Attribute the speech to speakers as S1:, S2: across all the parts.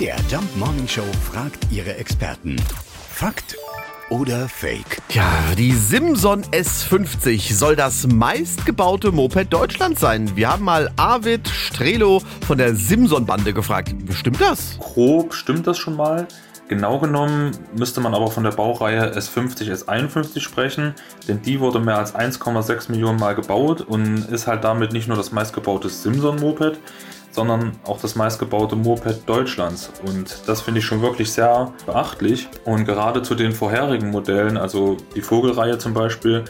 S1: MDR Jump Morning Show fragt ihre Experten. Fakt oder Fake?
S2: Ja, die Simson S50 soll das meistgebaute Moped Deutschlands sein. Wir haben mal Arvid Strelo von der Simson-Bande gefragt. Stimmt das?
S3: Grob stimmt das schon mal. Genau genommen müsste man aber von der Baureihe S50, S51 sprechen, denn die wurde mehr als 1,6 Millionen Mal gebaut und ist halt damit nicht nur das meistgebaute Simson-Moped, sondern auch das meistgebaute Moped Deutschlands. Und das finde ich schon wirklich sehr beachtlich. Und gerade zu den vorherigen Modellen, also die Vogelreihe zum Beispiel,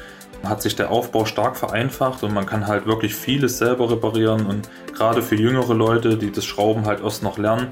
S3: hat sich der Aufbau stark vereinfacht und man kann halt wirklich vieles selber reparieren. Und gerade für jüngere Leute, die das Schrauben halt erst noch lernen,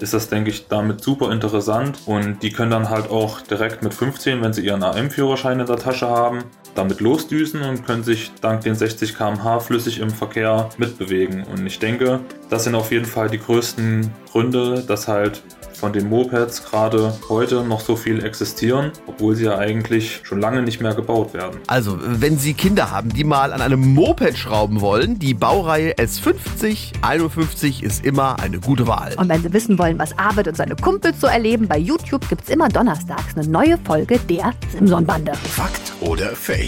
S3: ist das, denke ich, damit super interessant. Und die können dann halt auch direkt mit 15, wenn sie ihren AM-Führerschein in der Tasche haben, damit losdüsen und können sich dank den 60 km/h flüssig im Verkehr mitbewegen. Und ich denke, das sind auf jeden Fall die größten Gründe, dass halt von den Mopeds gerade heute noch so viel existieren, obwohl sie ja eigentlich schon lange nicht mehr gebaut werden.
S2: Also, wenn Sie Kinder haben, die mal an einem Moped schrauben wollen, die Baureihe S50, 51 ist immer eine gute Wahl.
S4: Und wenn Sie wissen wollen, was Arvid und seine Kumpels so erleben, bei YouTube gibt es immer donnerstags eine neue Folge der Simson-Bande.
S1: Fakt oder Fake?